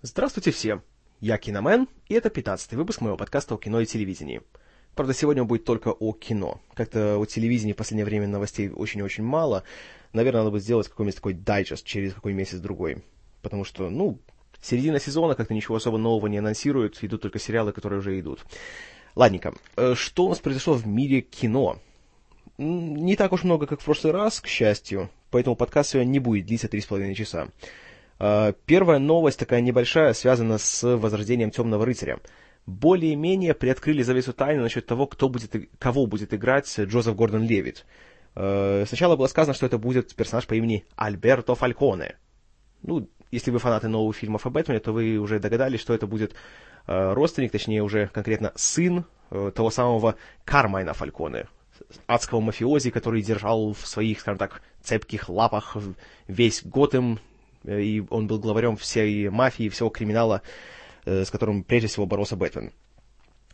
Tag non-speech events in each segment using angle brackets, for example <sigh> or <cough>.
Здравствуйте все! Я Киномен, и это 15 выпуск моего подкаста о кино и телевидении. Правда, сегодня он будет только о кино. Как-то о телевидении в последнее время новостей очень-очень мало. Наверное, надо будет сделать какой-нибудь такой дайджест через какой месяц-другой. Потому что, ну, середина сезона, как-то ничего особо нового не анонсируют, идут только сериалы, которые уже идут. Ладненько, э, что у нас произошло в мире кино? Не так уж много, как в прошлый раз, к счастью, поэтому подкаст сегодня не будет длиться 3,5 часа. А, первая новость, такая небольшая, связана с возрождением Темного рыцаря. Более-менее приоткрыли завесу тайны насчет того, кто будет, кого будет играть Джозеф Гордон Левит. А, сначала было сказано, что это будет персонаж по имени Альберто Фальконе. Ну, если вы фанаты новых фильмов о Бэтмене, то вы уже догадались, что это будет э, родственник, точнее уже конкретно сын э, того самого Кармайна Фальконе, адского мафиози, который держал в своих, скажем так, цепких лапах весь Готэм, Э, и он был главарем всей мафии, всего криминала, э, с которым прежде всего боролся Бэтмен.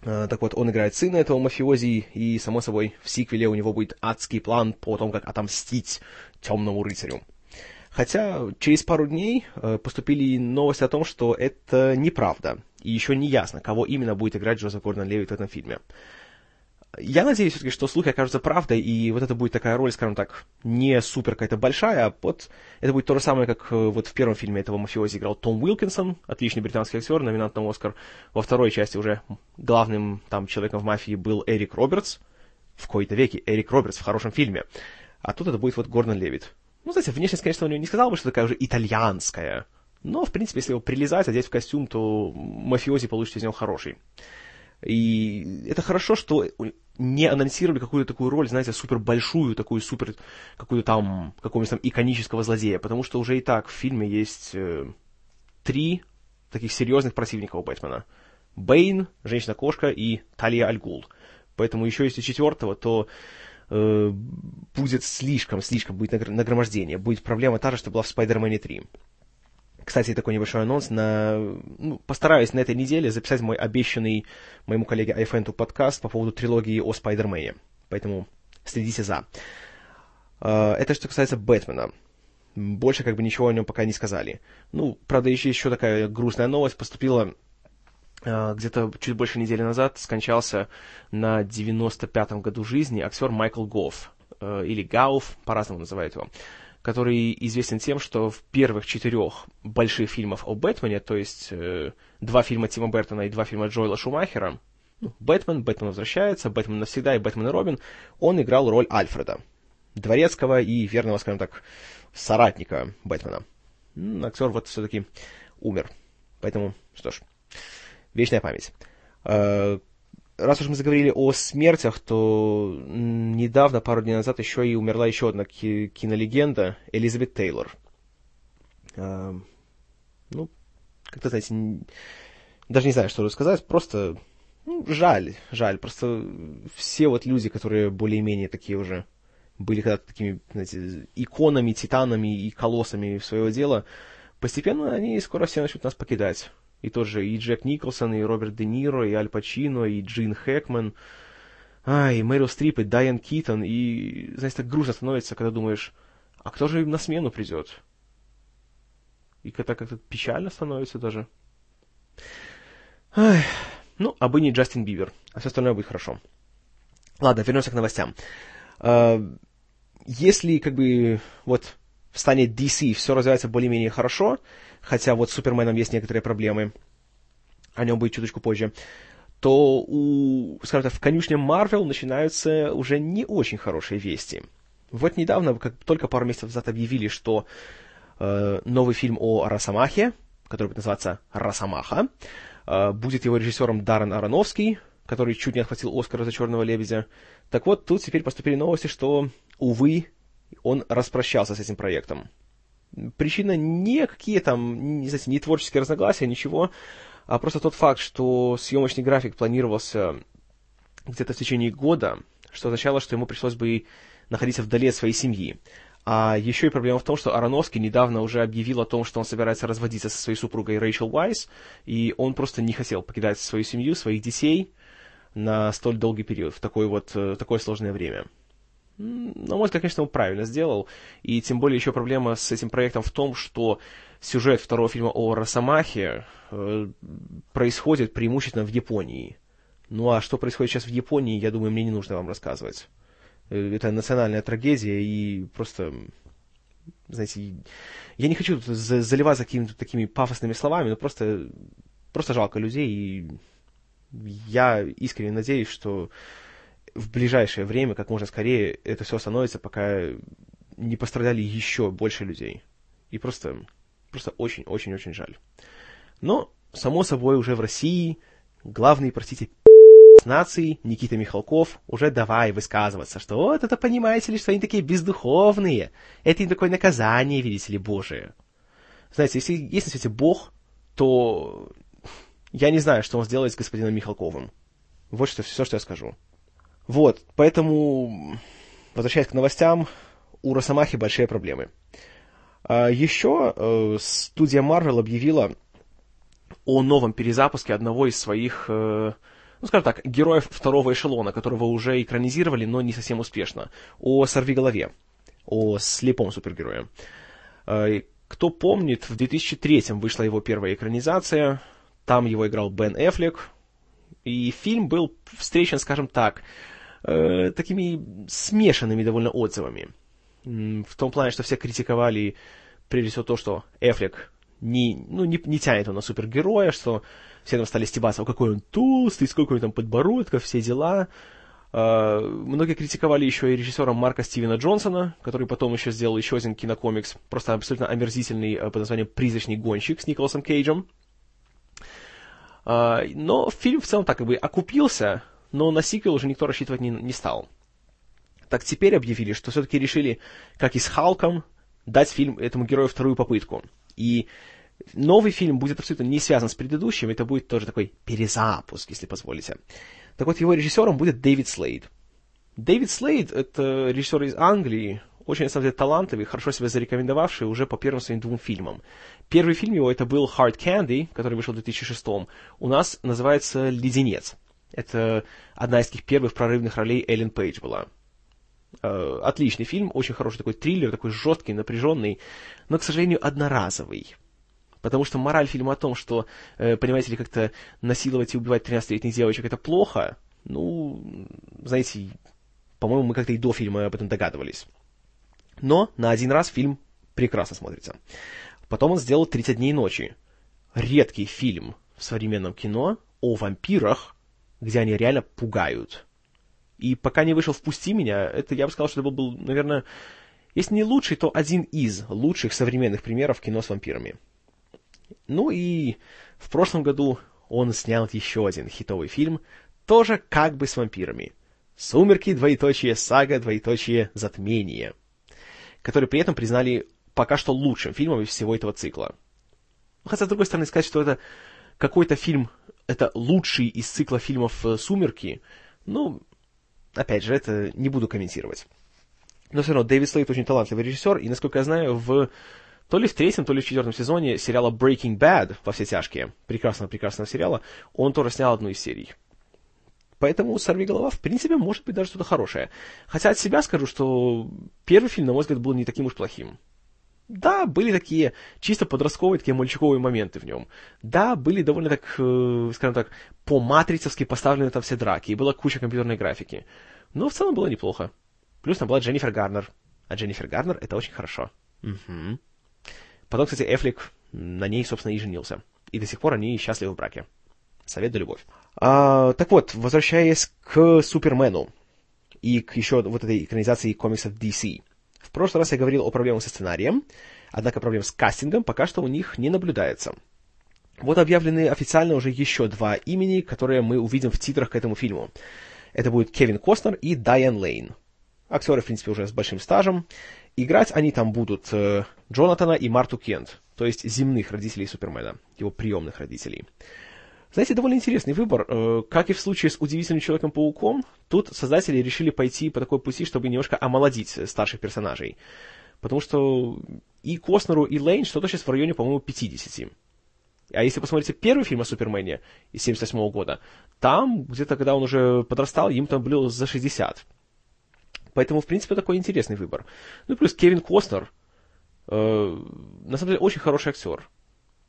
Э, так вот, он играет сына этого мафиози, и, само собой, в сиквеле у него будет адский план по тому, как отомстить темному рыцарю. Хотя через пару дней поступили новости о том, что это неправда, и еще не ясно, кого именно будет играть Джозеф Гордон Левит в этом фильме. Я надеюсь все-таки, что слухи окажутся правдой, и вот это будет такая роль, скажем так, не супер какая-то большая, а вот это будет то же самое, как э, вот в первом фильме этого мафиози играл Том Уилкинсон, отличный британский актер, номинант на Оскар. Во второй части уже главным там человеком в мафии был Эрик Робертс, в кои-то веке Эрик Робертс в хорошем фильме. А тут это будет вот Гордон Левит. Ну, знаете, внешность, конечно, у него не сказал бы, что такая уже итальянская. Но, в принципе, если его прилезать, одеть в костюм, то мафиози получится из него хороший. И это хорошо, что не анонсировали какую-то такую роль, знаете, супер большую, такую супер, какую-то там, какого-нибудь там иконического злодея, потому что уже и так в фильме есть э, три таких серьезных противника у Бэтмена. Бэйн, Женщина-кошка и Талия Альгул. Поэтому еще если четвертого, то э, будет слишком, слишком будет нагромождение. Будет проблема та же, что была в Спайдермене 3. Кстати, такой небольшой анонс. На, ну, постараюсь на этой неделе записать мой обещанный моему коллеге Айфенту подкаст по поводу трилогии о Спайдермене. Поэтому следите за. А, это что касается Бэтмена. Больше как бы ничего о нем пока не сказали. Ну, правда, еще, еще такая грустная новость поступила а, где-то чуть больше недели назад скончался на 95-м году жизни актер Майкл Гофф, э, или Гауф, по-разному называют его который известен тем, что в первых четырех больших фильмах о Бэтмене, то есть э, два фильма Тима Бертона и два фильма Джоэла Шумахера, ну, Бэтмен, Бэтмен возвращается, Бэтмен навсегда и Бэтмен и Робин, он играл роль Альфреда, дворецкого и верного, скажем так, соратника Бэтмена. Актер вот все-таки умер. Поэтому, что ж, вечная память. Раз уж мы заговорили о смертях, то недавно, пару дней назад, еще и умерла еще одна ки- кинолегенда Элизабет Тейлор. А, ну, как-то, знаете, даже не знаю, что сказать, просто ну, жаль, жаль. Просто все вот люди, которые более-менее такие уже были когда-то такими, знаете, иконами, титанами и колоссами своего дела, постепенно они скоро все начнут нас покидать. И тот же и Джек Николсон, и Роберт Де Ниро, и Аль Пачино, и Джин Хэкман, а, и Мэрил Стрип, и Дайан Китон, и, знаете, так грустно становится, когда думаешь, а кто же им на смену придет? И когда как-то печально становится даже. Ай, ну, а бы не Джастин Бибер, а все остальное будет хорошо. Ладно, вернемся к новостям. А, если, как бы, вот, в стане DC все развивается более-менее хорошо, хотя вот с Суперменом есть некоторые проблемы, о нем будет чуточку позже, то у, скажем так, в конюшне Марвел начинаются уже не очень хорошие вести. Вот недавно, как только пару месяцев назад объявили, что э, новый фильм о Росомахе, который будет называться «Росомаха», э, будет его режиссером Даррен Аронофский, который чуть не отхватил Оскар за «Черного лебедя». Так вот, тут теперь поступили новости, что, увы, он распрощался с этим проектом. Причина не какие там, не, знаете, не творческие разногласия, ничего, а просто тот факт, что съемочный график планировался где-то в течение года, что означало, что ему пришлось бы находиться вдали от своей семьи. А еще и проблема в том, что Ароновский недавно уже объявил о том, что он собирается разводиться со своей супругой Рэйчел Уайс, и он просто не хотел покидать свою семью, своих детей на столь долгий период, в такое вот, в такое сложное время. На мой взгляд, конечно, он правильно сделал. И тем более еще проблема с этим проектом в том, что сюжет второго фильма о Росомахе э, происходит преимущественно в Японии. Ну а что происходит сейчас в Японии, я думаю, мне не нужно вам рассказывать. Э, это национальная трагедия, и просто, знаете, я не хочу заливаться какими-то такими пафосными словами, но просто, просто жалко людей, и я искренне надеюсь, что в ближайшее время, как можно скорее, это все остановится, пока не пострадали еще больше людей. И просто, просто очень-очень-очень жаль. Но, само собой, уже в России главный, простите, нации Никита Михалков уже давай высказываться, что вот это понимаете ли, что они такие бездуховные, это им такое наказание, видите ли, Божие. Знаете, если есть на свете Бог, то я не знаю, что он сделает с господином Михалковым. Вот что, все, что я скажу. Вот, поэтому, возвращаясь к новостям, у Росомахи большие проблемы. А еще э, студия Marvel объявила о новом перезапуске одного из своих, э, ну скажем так, героев второго эшелона, которого уже экранизировали, но не совсем успешно, о Сорвиголове, о слепом супергерое. Э, кто помнит, в 2003 вышла его первая экранизация, там его играл Бен Эффлек, и фильм был встречен, скажем так, э, такими смешанными довольно отзывами. В том плане, что все критиковали прежде всего то, что Эфлек не, ну, не, не тянет он на супергероя, что все там стали стебаться, о, какой он толстый, сколько у него там подбородков, все дела. Uh, многие критиковали еще и режиссера Марка Стивена Джонсона, который потом еще сделал еще один кинокомикс, просто абсолютно омерзительный uh, под названием «Призрачный гонщик» с Николасом Кейджем. Uh, но фильм в целом так как бы окупился, но на сиквел уже никто рассчитывать не, не стал. Так теперь объявили, что все-таки решили, как и с Халком, дать фильм этому герою вторую попытку. И новый фильм будет абсолютно не связан с предыдущим, это будет тоже такой перезапуск, если позволите. Так вот, его режиссером будет Дэвид Слейд. Дэвид Слейд — это режиссер из Англии, очень, на самом деле, талантливый, хорошо себя зарекомендовавший уже по первым своим двум фильмам. Первый фильм его это был Hard Candy, который вышел в 2006 У нас называется «Леденец». Это одна из таких первых прорывных ролей Эллен Пейдж была. Э, отличный фильм, очень хороший такой триллер, такой жесткий, напряженный, но, к сожалению, одноразовый. Потому что мораль фильма о том, что, э, понимаете ли, как-то насиловать и убивать 13-летних девочек это плохо, ну, знаете, по-моему, мы как-то и до фильма об этом догадывались. Но на один раз фильм прекрасно смотрится. Потом он сделал «30 дней ночи». Редкий фильм в современном кино о вампирах, где они реально пугают. И пока не вышел «Впусти меня», это я бы сказал, что это был, наверное, если не лучший, то один из лучших современных примеров кино с вампирами. Ну и в прошлом году он снял еще один хитовый фильм, тоже как бы с вампирами. «Сумерки, двоеточие, сага, двоеточие, затмение», который при этом признали пока что лучшим фильмом из всего этого цикла. Хотя, с другой стороны, сказать, что это какой-то фильм это лучший из цикла фильмов э, «Сумерки», ну, опять же, это не буду комментировать. Но все равно Дэвид Слейд очень талантливый режиссер, и, насколько я знаю, в то ли в третьем, то ли в четвертом сезоне сериала Breaking Bad во все тяжкие, прекрасного-прекрасного сериала, он тоже снял одну из серий. Поэтому «Сорви голова» в принципе может быть даже что-то хорошее. Хотя от себя скажу, что первый фильм, на мой взгляд, был не таким уж плохим. Да, были такие чисто подростковые, такие мальчиковые моменты в нем. Да, были довольно так, э, скажем так, по-матрицовски поставлены там все драки, и была куча компьютерной графики. Но в целом было неплохо. Плюс там была Дженнифер Гарнер. А Дженнифер Гарнер это очень хорошо. Угу. Потом, кстати, Эфлик на ней, собственно, и женился. И до сих пор они счастливы в браке. Совет да любовь. А, так вот, возвращаясь к Супермену и к еще вот этой экранизации комиксов DC. Прошлый раз я говорил о проблемах со сценарием, однако проблем с кастингом пока что у них не наблюдается. Вот объявлены официально уже еще два имени, которые мы увидим в титрах к этому фильму. Это будет Кевин Костнер и Дайан Лейн. Актеры, в принципе, уже с большим стажем. Играть они там будут э, Джонатана и Марту Кент, то есть земных родителей Супермена, его приемных родителей. Знаете, довольно интересный выбор. Э, как и в случае с «Удивительным Человеком-пауком», тут создатели решили пойти по такой пути, чтобы немножко омолодить старших персонажей. Потому что и Костнеру, и Лейн что-то сейчас в районе, по-моему, 50. А если посмотрите первый фильм о Супермене из 78 года, там, где-то, когда он уже подрастал, им там было за 60. Поэтому, в принципе, такой интересный выбор. Ну, плюс Кевин Костнер, э, на самом деле, очень хороший актер.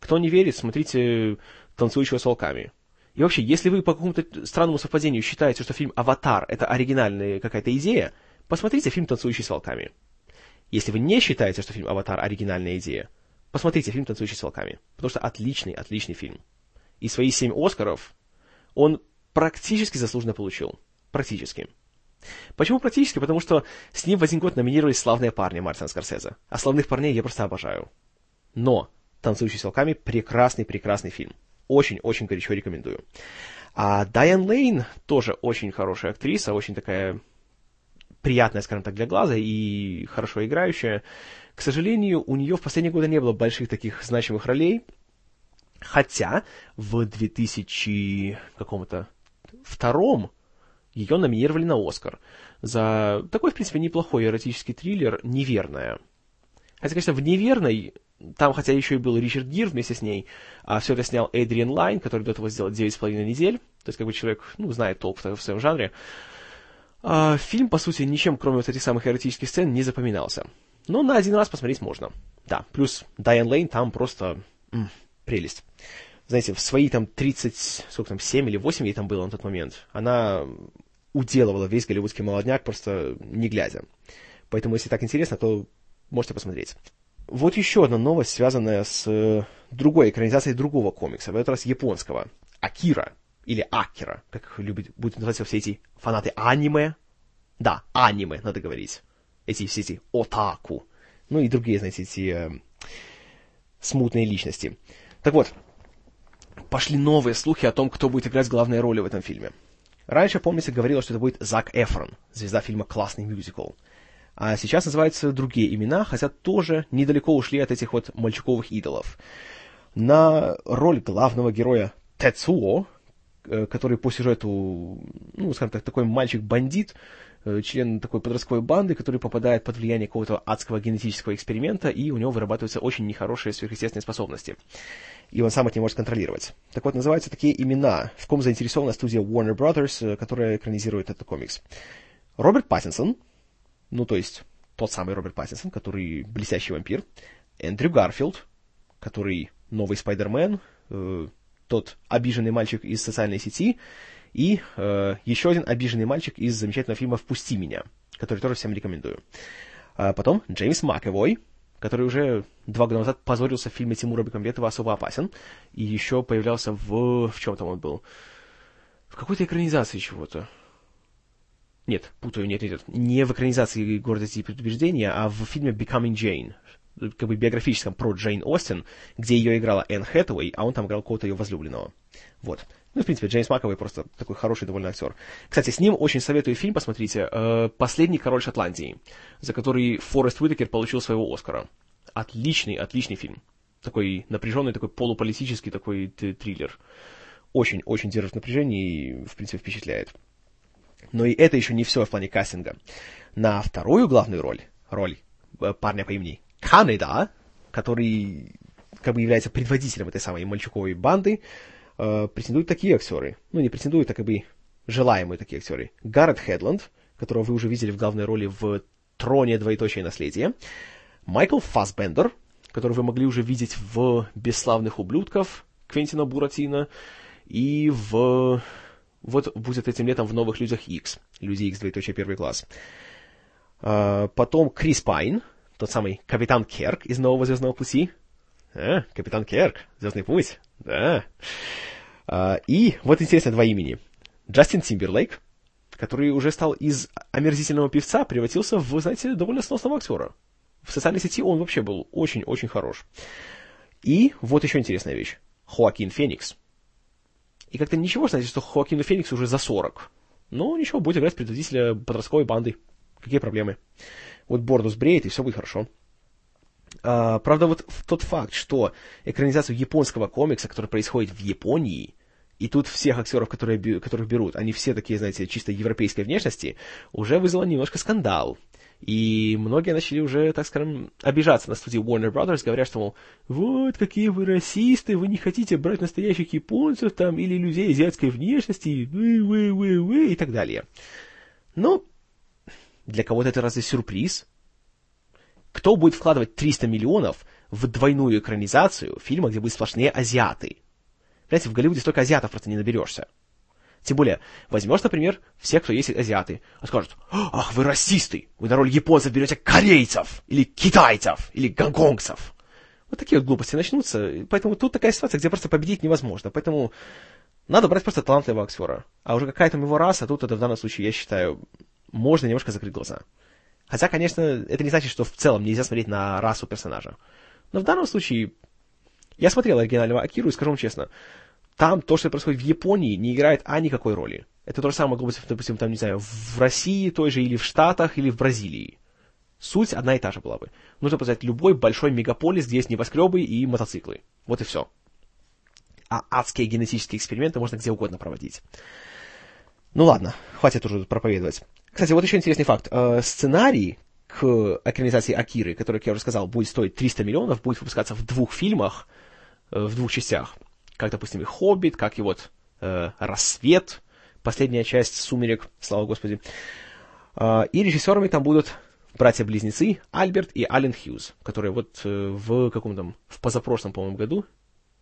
Кто не верит, смотрите «Танцующего с волками». И вообще, если вы по какому-то странному совпадению считаете, что фильм «Аватар» — это оригинальная какая-то идея, посмотрите фильм «Танцующий с волками». Если вы не считаете, что фильм «Аватар» — оригинальная идея, посмотрите фильм «Танцующий с волками», потому что отличный, отличный фильм. И свои семь Оскаров он практически заслуженно получил. Практически. Почему практически? Потому что с ним в один год номинировались славные парни Мартина Скорсезе. А славных парней я просто обожаю. Но «Танцующий с волками» — прекрасный-прекрасный фильм. Очень-очень горячо рекомендую. А Дайан Лейн тоже очень хорошая актриса, очень такая приятная, скажем так, для глаза и хорошо играющая. К сожалению, у нее в последние годы не было больших таких значимых ролей, хотя в 2000 каком-то втором ее номинировали на Оскар за такой, в принципе, неплохой эротический триллер «Неверная». Хотя, конечно, в «Неверной» там, хотя еще и был Ричард Гир вместе с ней, а все это снял Эдриан Лайн, который до этого сделал 9,5 недель, то есть как бы человек, ну, знает толк в, своем жанре. А, фильм, по сути, ничем, кроме вот этих самых эротических сцен, не запоминался. Но на один раз посмотреть можно. Да, плюс Дайан Лейн там просто м, прелесть. Знаете, в свои там 30, сколько там, 7 или 8 ей там было на тот момент, она уделывала весь голливудский молодняк, просто не глядя. Поэтому, если так интересно, то можете посмотреть. Вот еще одна новость, связанная с э, другой экранизацией другого комикса, в этот раз японского. Акира, или Акира, как любят, будут называть все эти фанаты аниме. Да, аниме, надо говорить. Эти все эти отаку. Ну и другие, знаете, эти э, смутные личности. Так вот, пошли новые слухи о том, кто будет играть главные роли в этом фильме. Раньше, помните, говорилось, что это будет Зак Эфрон, звезда фильма «Классный мюзикл». А сейчас называются другие имена, хотя тоже недалеко ушли от этих вот мальчуковых идолов. На роль главного героя Тецуо, э, который по сюжету, ну, скажем так, такой мальчик-бандит, э, член такой подростковой банды, который попадает под влияние какого-то адского генетического эксперимента, и у него вырабатываются очень нехорошие сверхъестественные способности. И он сам их не может контролировать. Так вот, называются такие имена, в ком заинтересована студия Warner Brothers, э, которая экранизирует этот комикс. Роберт Паттинсон, ну, то есть тот самый Роберт Паттинсон, который блестящий вампир, Эндрю Гарфилд, который новый Спайдермен, э, тот обиженный мальчик из социальной сети, и э, еще один обиженный мальчик из замечательного фильма «Впусти меня», который тоже всем рекомендую. А потом Джеймс Макэвой, который уже два года назад позорился в фильме Тимура Бекмамбетова «Особо опасен», и еще появлялся в... в чем там он был? В какой-то экранизации чего-то. Нет, путаю, нет, нет, нет. Не в экранизации «Гордости и предубеждения», а в фильме «Becoming Jane», как бы биографическом про Джейн Остин, где ее играла Энн Хэтэуэй, а он там играл кого-то ее возлюбленного. Вот. Ну, в принципе, Джеймс Маковый просто такой хороший довольно актер. Кстати, с ним очень советую фильм, посмотрите, э, «Последний король Шотландии», за который Форест Уитакер получил своего Оскара. Отличный, отличный фильм. Такой напряженный, такой полуполитический такой триллер. Очень-очень держит напряжение и, в принципе, впечатляет. Но и это еще не все в плане кастинга. На вторую главную роль, роль э, парня по имени Канеда, который как бы является предводителем этой самой мальчуковой банды, э, претендуют такие актеры. Ну, не претендуют, а как бы желаемые такие актеры. Гаррет Хедланд, которого вы уже видели в главной роли в «Троне. Двоеточие наследие». Майкл Фассбендер, которого вы могли уже видеть в «Бесславных ублюдков» Квентина Буратино и в вот будет этим летом в новых Людях X. Люди X, двоеточие, первый класс. А, потом Крис Пайн, тот самый Капитан Керк из Нового Звездного Пути. А, Капитан Керк, Звездный Путь, да. А, и вот интересно два имени. Джастин Тимберлейк, который уже стал из омерзительного певца, превратился в, знаете, довольно сносного актера. В социальной сети он вообще был очень-очень хорош. И вот еще интересная вещь. Хоакин Феникс – и как-то ничего, знаете, что Хоакину Феникс уже за 40. Но ничего, будет играть предводителя подростковой банды. Какие проблемы? Вот бороду сбреет, и все будет хорошо. А, правда, вот тот факт, что экранизацию японского комикса, который происходит в Японии, и тут всех актеров, которые, которых берут, они все такие, знаете, чисто европейской внешности, уже вызвало немножко скандал. И многие начали уже, так скажем, обижаться на студии Warner Brothers, говоря, что, мол, вот, какие вы расисты, вы не хотите брать настоящих японцев там, или людей азиатской внешности, вы, вы, вы, вы, и так далее. Но Для кого-то это разве сюрприз? Кто будет вкладывать 300 миллионов в двойную экранизацию фильма, где будут сплошные азиаты? Понимаете, в Голливуде столько азиатов просто не наберешься. Тем более, возьмешь, например, всех, кто есть азиаты, а скажут, ах, вы расисты, вы на роль японцев берете корейцев, или китайцев, или гонконгцев. Вот такие вот глупости начнутся, поэтому тут такая ситуация, где просто победить невозможно, поэтому надо брать просто талантливого актера. А уже какая там его раса, тут это в данном случае, я считаю, можно немножко закрыть глаза. Хотя, конечно, это не значит, что в целом нельзя смотреть на расу персонажа. Но в данном случае, я смотрел оригинального Акиру и скажу вам честно, там то, что происходит в Японии, не играет а никакой роли. Это то же самое допустим, там, не знаю, в России той же, или в Штатах, или в Бразилии. Суть одна и та же была бы. Нужно показать любой большой мегаполис, где есть небоскребы и мотоциклы. Вот и все. А адские генетические эксперименты можно где угодно проводить. Ну ладно, хватит уже проповедовать. Кстати, вот еще интересный факт. Э, сценарий к экранизации Акиры, который, как я уже сказал, будет стоить 300 миллионов, будет выпускаться в двух фильмах, э, в двух частях как, допустим, и «Хоббит», как и вот э, «Рассвет», последняя часть «Сумерек», слава господи. Э, и режиссерами там будут братья-близнецы Альберт и Ален Хьюз, которые вот э, в каком-то, в позапрошлом, по-моему, году,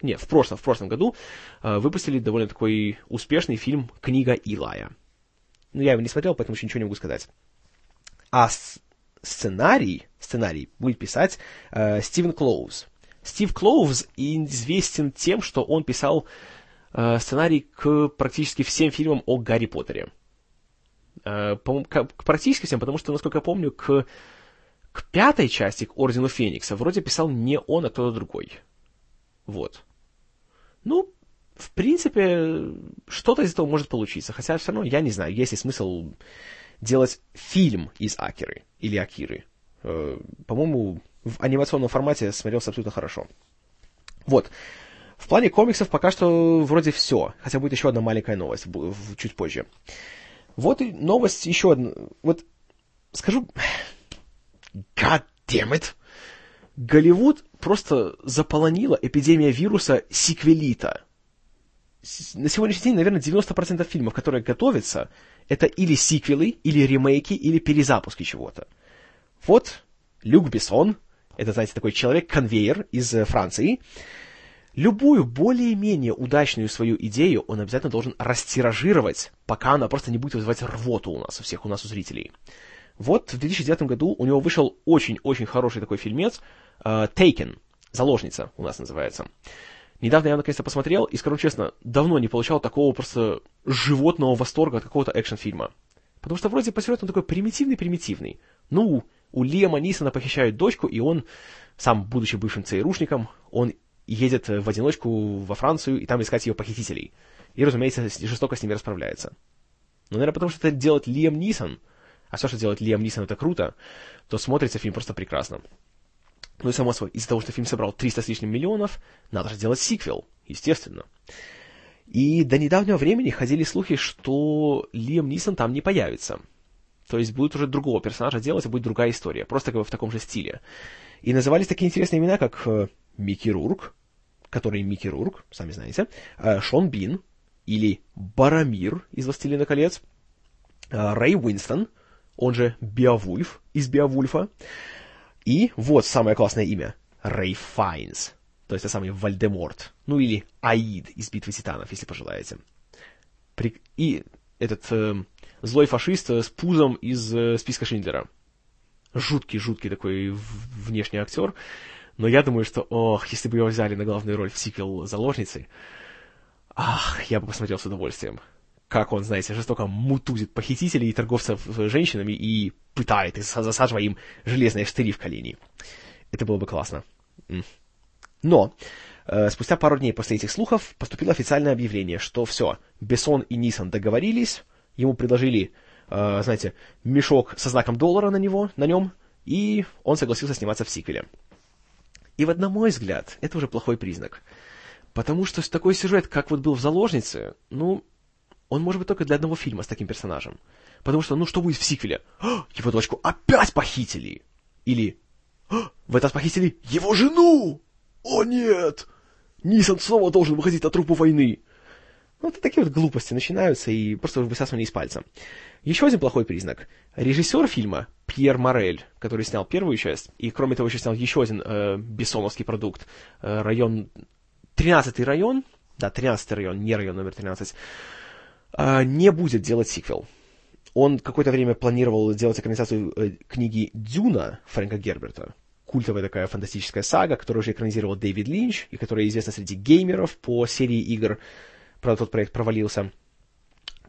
нет, в прошлом, в прошлом году э, выпустили довольно такой успешный фильм «Книга Илая». Ну, я его не смотрел, поэтому еще ничего не могу сказать. А сценарий, сценарий будет писать э, Стивен Клоуз, Стив Клоувз известен тем, что он писал э, сценарий к практически всем фильмам о Гарри Поттере. Э, по, к, к практически всем, потому что, насколько я помню, к, к пятой части, к Ордену Феникса, вроде писал не он, а кто-то другой. Вот. Ну, в принципе, что-то из этого может получиться. Хотя все равно я не знаю, есть ли смысл делать фильм из Акиры или Акиры. Э, по-моему, в анимационном формате смотрелся абсолютно хорошо. Вот. В плане комиксов пока что вроде все, хотя будет еще одна маленькая новость чуть позже. Вот и новость еще одна. Вот скажу... <sighs> God damn it! Голливуд просто заполонила эпидемия вируса сиквелита. На сегодняшний день, наверное, 90% фильмов, которые готовятся, это или сиквелы, или ремейки, или перезапуски чего-то. Вот Люк Бессон, это, знаете, такой человек-конвейер из э, Франции, любую более-менее удачную свою идею он обязательно должен растиражировать, пока она просто не будет вызывать рвоту у нас, у всех у нас, у зрителей. Вот в 2009 году у него вышел очень-очень хороший такой фильмец uh, Taken, «Заложница» у нас называется. Недавно я наконец-то посмотрел, и, скажу честно, давно не получал такого просто животного восторга от какого-то экшн-фильма. Потому что вроде по сюжету он такой примитивный-примитивный. Ну, у Лиама Нисона похищают дочку, и он, сам будучи бывшим ЦРУшником, он едет в одиночку во Францию и там искать ее похитителей. И, разумеется, жестоко с ними расправляется. Но, наверное, потому что это делает Лиам Нисон, а все, что делает Лиам Нисон, это круто, то смотрится фильм просто прекрасно. Ну и само собой, из-за того, что фильм собрал 300 с лишним миллионов, надо же делать сиквел, естественно. И до недавнего времени ходили слухи, что Лиам Нисон там не появится – то есть будет уже другого персонажа делать, и будет другая история, просто как бы в таком же стиле. И назывались такие интересные имена, как э, Микки Рурк, который Микки Рурк, сами знаете, э, Шон Бин, или Барамир из «Властелина колец», э, Рэй Уинстон, он же Беовульф из Беовульфа, и вот самое классное имя, Рэй Файнс, то есть это самый Вальдеморт, ну или Аид из «Битвы титанов», если пожелаете. И этот злой фашист с пузом из э, списка Шиндлера. Жуткий-жуткий такой внешний актер. Но я думаю, что, ох, если бы его взяли на главную роль в сиквел «Заложницы», ах, я бы посмотрел с удовольствием. Как он, знаете, жестоко мутузит похитителей и торговцев э, женщинами и пытает, и засаживая им железные штыри в колени. Это было бы классно. Но э, спустя пару дней после этих слухов поступило официальное объявление, что все, Бессон и Нисон договорились, ему предложили, э, знаете, мешок со знаком доллара на него, на нем, и он согласился сниматься в сиквеле. И вот, на мой взгляд, это уже плохой признак. Потому что такой сюжет, как вот был в «Заложнице», ну, он может быть только для одного фильма с таким персонажем. Потому что, ну, что будет в сиквеле? «А, <gasps> его дочку опять похитили! Или «А, <gasps> в этот похитили его жену! О нет! Нисан снова должен выходить на трупу войны! Ну, это такие вот глупости начинаются и просто высасывание из пальца. Еще один плохой признак. Режиссер фильма Пьер Морель, который снял первую часть, и кроме того еще снял еще один э, бессоновский продукт, э, район... 13-й район, да, 13-й район, не район номер 13, э, не будет делать сиквел. Он какое-то время планировал делать экранизацию э, книги «Дюна» Фрэнка Герберта, культовая такая фантастическая сага, которую уже экранизировал Дэвид Линч, и которая известна среди геймеров по серии игр. Правда, тот проект провалился.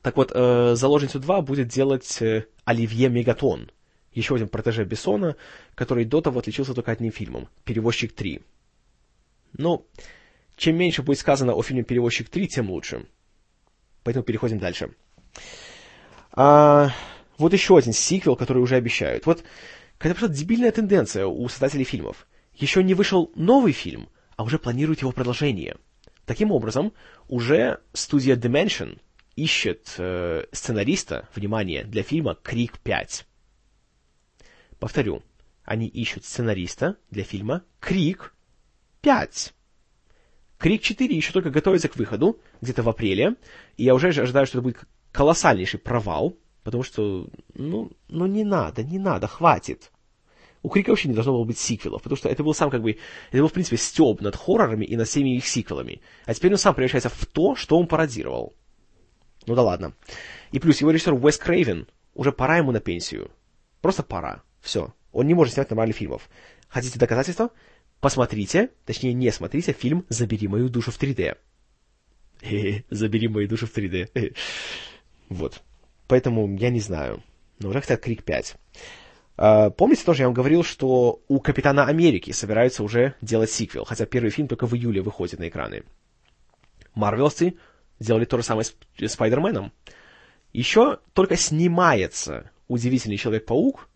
Так вот, э, «Заложницу 2» будет делать э, Оливье Мегатон, еще один протеже Бессона, который до того отличился только одним фильмом «Перевозчик 3». Ну, чем меньше будет сказано о фильме «Перевозчик 3», тем лучше. Поэтому переходим дальше. А, вот еще один сиквел, который уже обещают. Вот какая-то просто дебильная тенденция у создателей фильмов. Еще не вышел новый фильм, а уже планируют его продолжение. Таким образом, уже студия Dimension ищет э, сценариста, внимание, для фильма «Крик 5». Повторю, они ищут сценариста для фильма «Крик 5». «Крик 4» еще только готовится к выходу, где-то в апреле, и я уже ожидаю, что это будет колоссальнейший провал, потому что, ну, ну не надо, не надо, хватит. У Крика вообще не должно было быть сиквелов, потому что это был сам как бы, это был в принципе стёб над хоррорами и над всеми их сиквелами. А теперь он сам превращается в то, что он пародировал. Ну да ладно. И плюс его режиссер Уэс Крейвен, уже пора ему на пенсию. Просто пора. Все. Он не может снять нормальных фильмов. Хотите доказательства? Посмотрите, точнее не смотрите фильм «Забери мою душу в 3D». <laughs> Забери мою душу в 3D. <laughs> Вот. Поэтому я не знаю. Но уже хотят Крик 5. А, помните тоже, я вам говорил, что у Капитана Америки собираются уже делать сиквел, хотя первый фильм только в июле выходит на экраны. Марвеловцы Сделали то же самое с Спайдерменом. Еще только снимается «Удивительный Человек-паук»,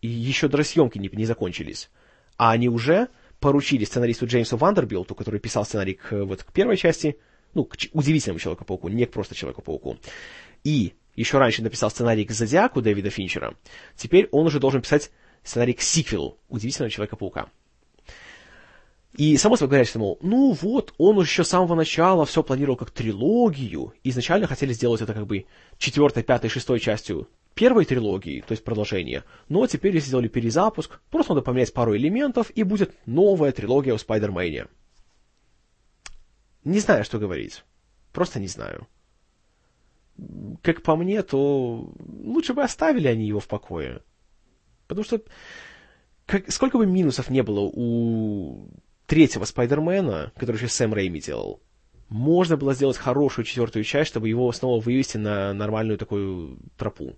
и еще даже съемки не, не закончились. А они уже поручили сценаристу Джеймсу Вандербилту, который писал сценарий к, вот, к первой части, ну, к удивительному Человеку-пауку, не к просто Человеку-пауку. И еще раньше написал сценарий к Зодиаку Дэвида Финчера. Теперь он уже должен писать сценарий к сиквелу Удивительного Человека-паука. И само собой говоря, что, мол, ну вот, он еще с самого начала все планировал как трилогию. Изначально хотели сделать это как бы четвертой, пятой, шестой частью первой трилогии, то есть продолжение. Но теперь сделали перезапуск, просто надо поменять пару элементов, и будет новая трилогия у Спайдермене. Не знаю, что говорить. Просто не знаю. Как по мне, то лучше бы оставили они его в покое. Потому что как, сколько бы минусов не было у третьего Спайдермена, который еще Сэм Рэйми делал, можно было сделать хорошую четвертую часть, чтобы его снова вывести на нормальную такую тропу.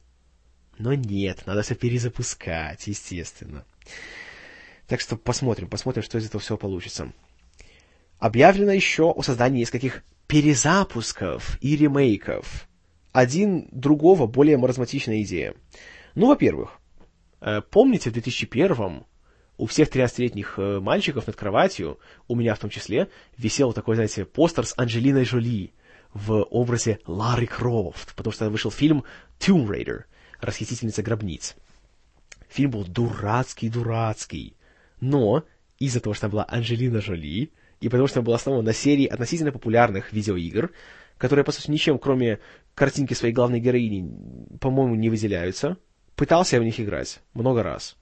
Но нет, надо все перезапускать, естественно. Так что посмотрим, посмотрим, что из этого всего получится. Объявлено еще о создании нескольких перезапусков и ремейков. Один другого более маразматичная идея. Ну, во-первых, э, помните, в 2001 у всех 13-летних э, мальчиков над кроватью, у меня в том числе, висел такой, знаете, постер с Анджелиной Жоли в образе Лары Крофт, потому что вышел фильм Tomb Raider, расхитительница гробниц. Фильм был дурацкий-дурацкий, но из-за того, что там была Анджелина Жоли, и потому что он был основан на серии относительно популярных видеоигр, которые, по сути, ничем, кроме картинки своей главной героини, по-моему, не выделяются, пытался я в них играть много раз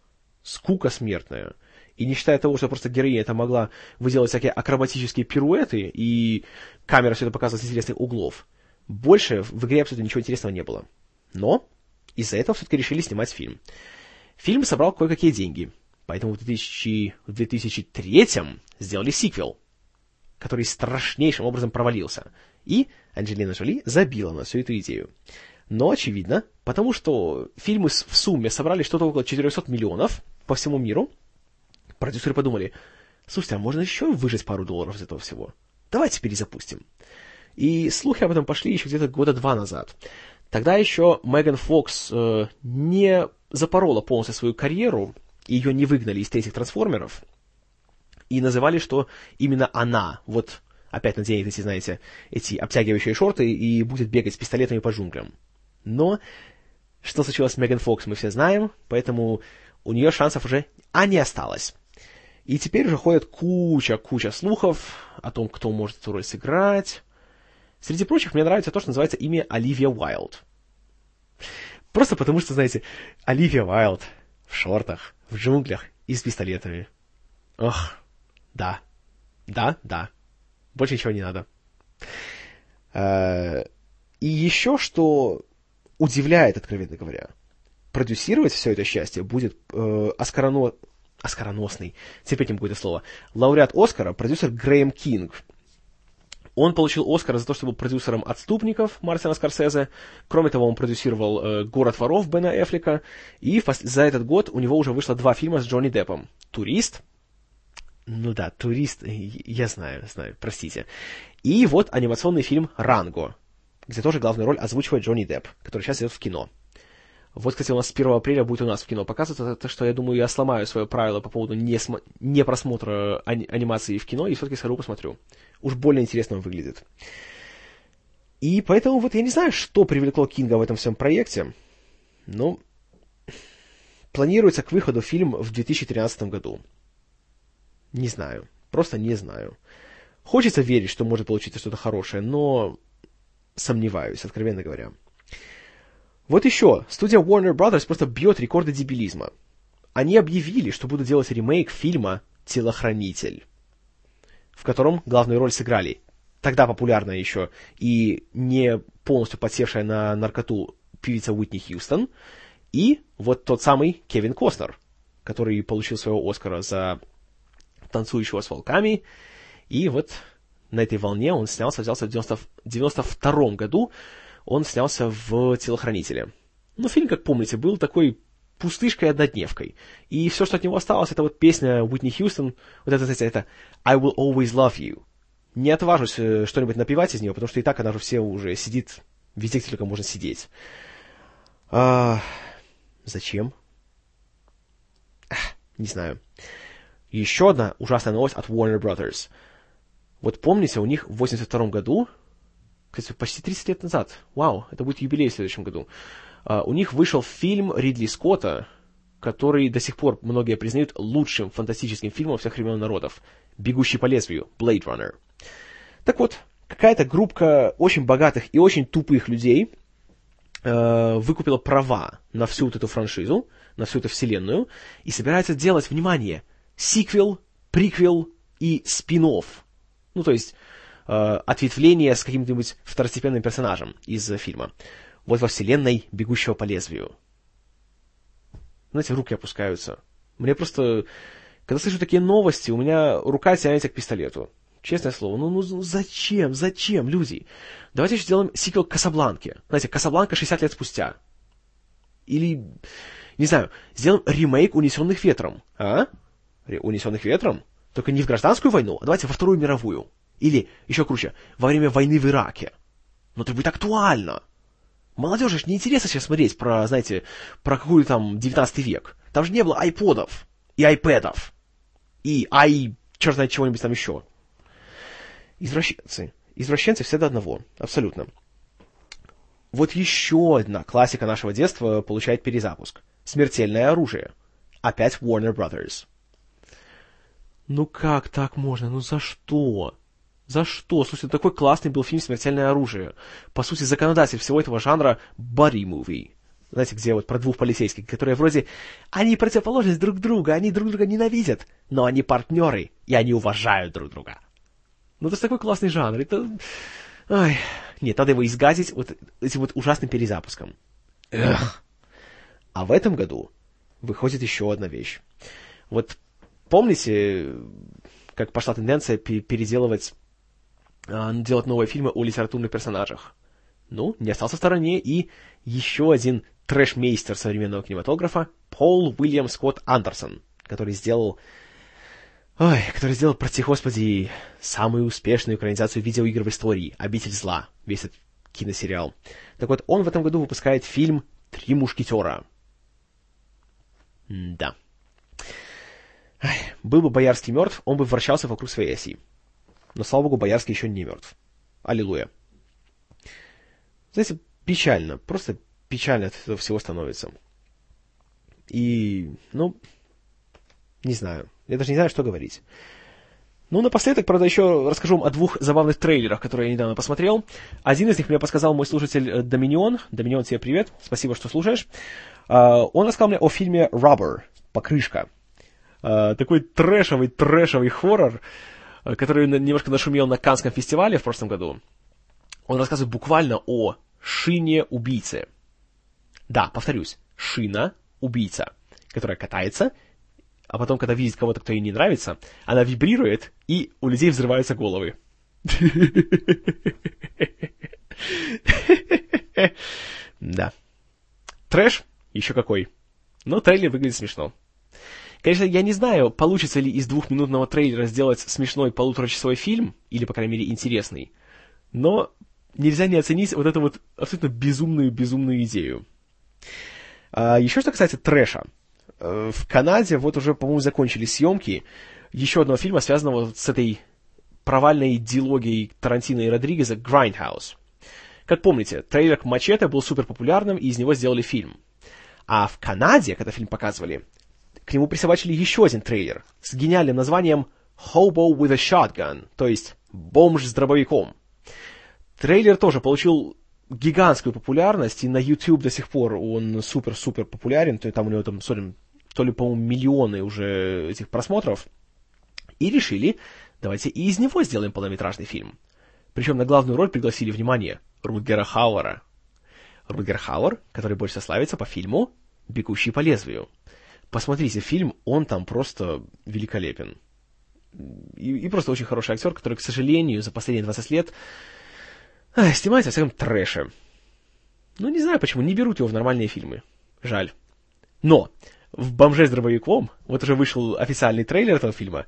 скука смертная. И не считая того, что просто героиня это могла выделать всякие акробатические пируэты, и камера все это показывала с интересных углов, больше в игре абсолютно ничего интересного не было. Но из-за этого все-таки решили снимать фильм. Фильм собрал кое-какие деньги, поэтому в, 2000, в 2003 сделали сиквел, который страшнейшим образом провалился. И Анджелина Джоли забила на всю эту идею. Но, очевидно, потому что фильмы в сумме собрали что-то около 400 миллионов по всему миру, продюсеры подумали, слушайте, а можно еще выжать пару долларов из этого всего? Давайте перезапустим. И слухи об этом пошли еще где-то года два назад. Тогда еще Меган Фокс э, не запорола полностью свою карьеру, ее не выгнали из третьих трансформеров, и называли, что именно она, вот опять наденет эти, знаете, эти обтягивающие шорты и будет бегать с пистолетами по джунглям. Но что случилось с Меган Фокс, мы все знаем, поэтому у нее шансов уже а не осталось. И теперь уже ходит куча-куча слухов о том, кто может эту роль сыграть. Среди прочих мне нравится то, что называется имя Оливия Уайлд. Просто потому что, знаете, Оливия Уайлд в шортах, в джунглях и с пистолетами. Ох, да. Да, да. Больше ничего не надо. Э, и еще что удивляет, откровенно говоря, продюсировать все это счастье будет э, оскароно... оскароносный, терпеть не могу это слово, лауреат Оскара, продюсер Грэм Кинг. Он получил Оскар за то, что был продюсером «Отступников» Мартина Скорсезе. Кроме того, он продюсировал э, «Город воров» Бена Эфлика. И за этот год у него уже вышло два фильма с Джонни Деппом. «Турист» Ну да, турист, я знаю, знаю, простите. И вот анимационный фильм «Ранго», где тоже главную роль озвучивает Джонни Депп, который сейчас идет в кино. Вот, кстати, у нас с 1 апреля будет у нас в кино показываться, так что я думаю, я сломаю свое правило по поводу не, см... не просмотра ани- анимации в кино и все-таки схожу посмотрю. Уж более интересно он выглядит. И поэтому вот я не знаю, что привлекло Кинга в этом всем проекте. Ну, планируется к выходу фильм в 2013 году. Не знаю. Просто не знаю. Хочется верить, что может получиться что-то хорошее, но сомневаюсь, откровенно говоря. Вот еще. Студия Warner Brothers просто бьет рекорды дебилизма. Они объявили, что будут делать ремейк фильма «Телохранитель», в котором главную роль сыграли тогда популярная еще и не полностью подсевшая на наркоту певица Уитни Хьюстон, и вот тот самый Кевин Костнер, который получил своего Оскара за танцующего с волками. И вот на этой волне он снялся, взялся в 90, 92 году, он снялся в «Телохранителе». Ну, фильм, как помните, был такой пустышкой однодневкой. И все, что от него осталось, это вот песня Уитни Хьюстон, вот это, знаете, это I will always love you. Не отважусь э, что-нибудь напевать из нее, потому что и так она же все уже сидит везде, где только можно сидеть. А, зачем? Ах, не знаю. Еще одна ужасная новость от Warner Brothers. Вот помните, у них в 82 году, кстати, почти 30 лет назад, вау, это будет юбилей в следующем году, uh, у них вышел фильм Ридли Скотта, который до сих пор многие признают лучшим фантастическим фильмом всех времен народов. «Бегущий по лезвию», Blade Runner. Так вот, какая-то группа очень богатых и очень тупых людей э, выкупила права на всю вот эту франшизу, на всю эту вселенную, и собирается делать, внимание, сиквел, приквел и спин -офф. Ну, то есть э, ответвление с каким-нибудь второстепенным персонажем из фильма. Вот во вселенной «Бегущего по лезвию». Знаете, руки опускаются. Мне просто... Когда слышу такие новости, у меня рука тянется к пистолету. Честное слово, ну, ну, ну зачем, зачем, люди? Давайте еще сделаем сиквел к Касабланке. Знаете, Касабланка 60 лет спустя. Или, не знаю, сделаем ремейк «Унесенных ветром». А? Унесенных ветром, только не в гражданскую войну, а давайте во Вторую мировую. Или, еще круче, во время войны в Ираке. Но это будет актуально. Молодежи же неинтересно сейчас смотреть про, знаете, про какую там 19 век. Там же не было айподов и айпэдов. И ай... черт знает чего-нибудь там еще. Извращенцы. Извращенцы все до одного. Абсолютно. Вот еще одна классика нашего детства получает перезапуск. Смертельное оружие. Опять Warner Brothers. Ну как так можно? Ну за что? За что? Слушайте, такой классный был фильм «Смертельное оружие». По сути, законодатель всего этого жанра movie. Знаете, где вот про двух полицейских, которые вроде... Они противоположность друг друга, они друг друга ненавидят, но они партнеры, и они уважают друг друга. Ну, это такой классный жанр. Это... Ай, нет, надо его изгазить вот этим вот ужасным перезапуском. Эх. А в этом году выходит еще одна вещь. Вот Помните, как пошла тенденция переделывать, а, делать новые фильмы о литературных персонажах? Ну, не остался в стороне и еще один трэш-мейстер современного кинематографа Пол Уильям Скотт Андерсон, который сделал Ой, который сделал, прости господи, самую успешную экранизацию видеоигр в истории «Обитель зла», весь этот киносериал. Так вот, он в этом году выпускает фильм «Три мушкетера». Да. Был бы Боярский мертв, он бы вращался вокруг своей оси. Но, слава богу, Боярский еще не мертв. Аллилуйя. Знаете, печально, просто печально от этого всего становится. И, ну, не знаю. Я даже не знаю, что говорить. Ну, напоследок, правда, еще расскажу вам о двух забавных трейлерах, которые я недавно посмотрел. Один из них мне подсказал мой слушатель э, Доминион. Доминион, тебе привет, спасибо, что слушаешь. А, он рассказал мне о фильме «Rubber», «Покрышка». А, такой трэшевый, трэшевый хоррор, э, который немножко нашумел на Канском фестивале в прошлом году. Он рассказывает буквально о шине-убийце. Да, повторюсь, шина-убийца, которая катается а потом, когда видит кого-то, кто ей не нравится, она вибрирует, и у людей взрываются головы. <laughs> Да. Трэш еще какой. Но трейлер выглядит смешно. Конечно, я не знаю, получится ли из двухминутного трейлера сделать смешной полуторачасовой фильм, или, по крайней мере, интересный, но нельзя не оценить вот эту вот абсолютно безумную-безумную идею. А, еще что касается трэша. Э, в Канаде вот уже, по-моему, закончили съемки еще одного фильма, связанного с этой провальной дилогией Тарантино и Родригеза «Grindhouse». Как помните, трейлер к «Мачете» был супер популярным, и из него сделали фильм. А в Канаде, когда фильм показывали, к нему присобачили еще один трейлер с гениальным названием «Hobo with a Shotgun», то есть «Бомж с дробовиком». Трейлер тоже получил гигантскую популярность, и на YouTube до сих пор он супер-супер популярен, то там у него там, смотрим, то ли, по-моему, миллионы уже этих просмотров, и решили, давайте и из него сделаем полнометражный фильм. Причем на главную роль пригласили, внимание, Рутгера Хауэра. Рутгер Хауэр, который больше славится по фильму «Бегущий по лезвию». Посмотрите фильм, он там просто великолепен. И, и просто очень хороший актер, который, к сожалению, за последние 20 лет ах, снимается во всяком трэше. Ну, не знаю почему, не берут его в нормальные фильмы. Жаль. Но в «Бомже с дробовиком», вот уже вышел официальный трейлер этого фильма,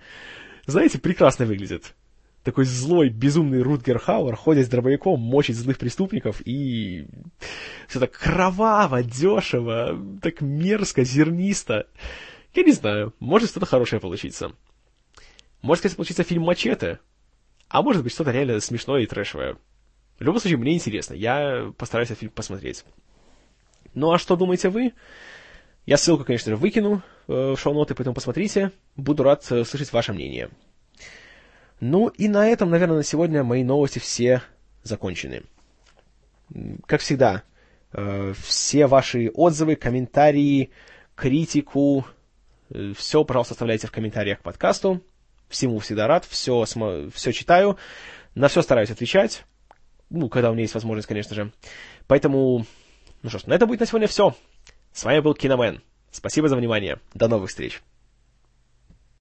знаете, прекрасно выглядит. Такой злой, безумный Рутгер Хауэр ходит с дробовиком, мочит злых преступников, и все так кроваво, дешево, так мерзко, зернисто. Я не знаю, может что-то хорошее получиться. Может, кстати, получится фильм «Мачете», а может быть что-то реально смешное и трэшевое. В любом случае, мне интересно, я постараюсь этот фильм посмотреть. Ну а что думаете вы? Я ссылку, конечно же, выкину э, в шоу-ноты, поэтому посмотрите. Буду рад э, слышать ваше мнение. Ну и на этом, наверное, на сегодня мои новости все закончены. Как всегда, э, все ваши отзывы, комментарии, критику, все, пожалуйста, оставляйте в комментариях к подкасту. Всему всегда рад, все, все читаю, на все стараюсь отвечать. Ну, когда у меня есть возможность, конечно же. Поэтому, ну что ж, на это будет на сегодня все. С вами был Киномен. Спасибо за внимание. До новых встреч.